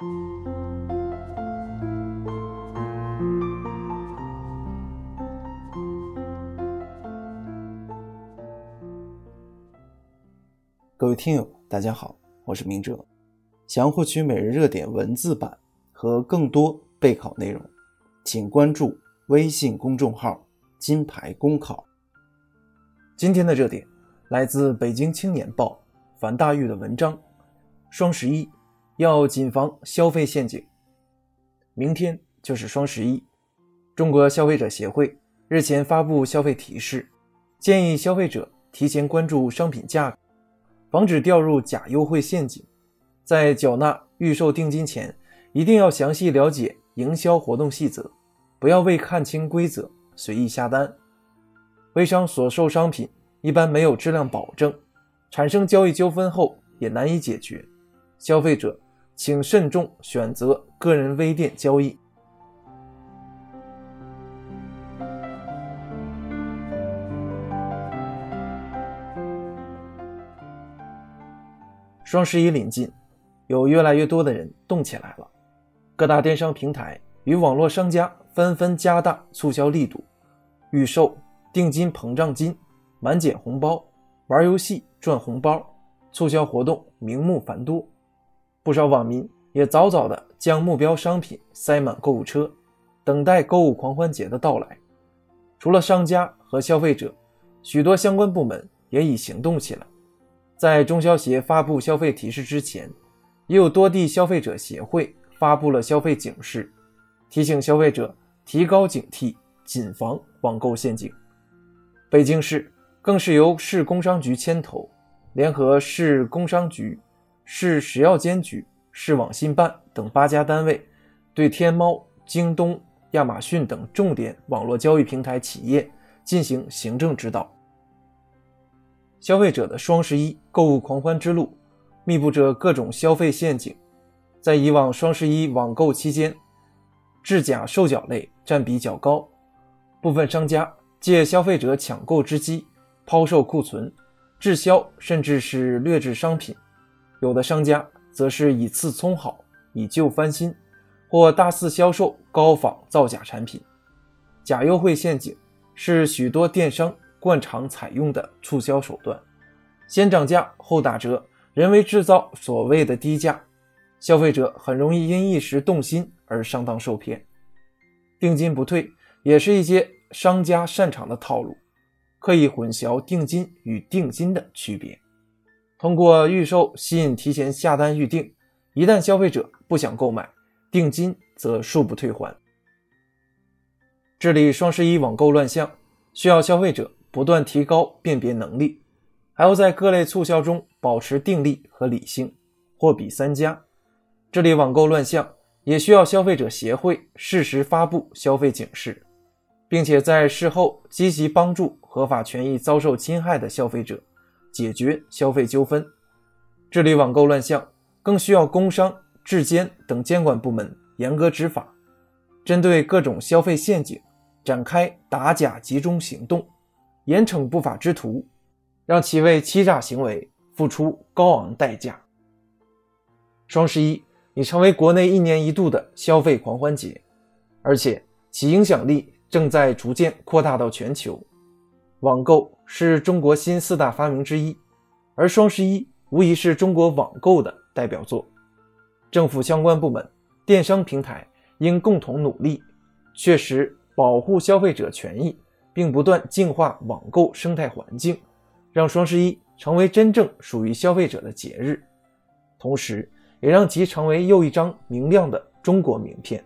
各位听友，大家好，我是明哲。想要获取每日热点文字版和更多备考内容，请关注微信公众号“金牌公考”。今天的热点来自《北京青年报》樊大玉的文章：“双十一要谨防消费陷阱。”明天就是双十一，中国消费者协会日前发布消费提示，建议消费者提前关注商品价格。防止掉入假优惠陷阱，在缴纳预售定金前，一定要详细了解营销活动细则，不要未看清规则随意下单。微商所售商品一般没有质量保证，产生交易纠纷后也难以解决，消费者请慎重选择个人微店交易。双十一临近，有越来越多的人动起来了。各大电商平台与网络商家纷纷加大促销力度，预售、定金膨胀金、满减红包、玩游戏赚红包，促销活动名目繁多。不少网民也早早的将目标商品塞满购物车，等待购物狂欢节的到来。除了商家和消费者，许多相关部门也已行动起来。在中消协发布消费提示之前，也有多地消费者协会发布了消费警示，提醒消费者提高警惕，谨防网购陷阱。北京市更是由市工商局牵头，联合市工商局、市食药监局、市网信办等八家单位，对天猫、京东、亚马逊等重点网络交易平台企业进行行政指导。消费者的双十一购物狂欢之路，密布着各种消费陷阱。在以往双十一网购期间，制假售假类占比较高，部分商家借消费者抢购之机抛售库存、滞销，甚至是劣质商品；有的商家则是以次充好、以旧翻新，或大肆销售高仿造假产品。假优惠陷阱是许多电商。惯常采用的促销手段，先涨价后打折，人为制造所谓的低价，消费者很容易因一时动心而上当受骗。定金不退也是一些商家擅长的套路，刻意混淆定金与定金的区别，通过预售吸引提前下单预定，一旦消费者不想购买，定金则恕不退还。治理双十一网购乱象，需要消费者。不断提高辨别能力，还要在各类促销中保持定力和理性，货比三家。治理网购乱象，也需要消费者协会适时发布消费警示，并且在事后积极帮助合法权益遭受侵害的消费者解决消费纠纷。治理网购乱象，更需要工商、质监等监管部门严格执法，针对各种消费陷阱展开打假集中行动。严惩不法之徒，让其为欺诈行为付出高昂代价。双十一已成为国内一年一度的消费狂欢节，而且其影响力正在逐渐扩大到全球。网购是中国新四大发明之一，而双十一无疑是中国网购的代表作。政府相关部门、电商平台应共同努力，确实保护消费者权益。并不断净化网购生态环境，让双十一成为真正属于消费者的节日，同时也让其成为又一张明亮的中国名片。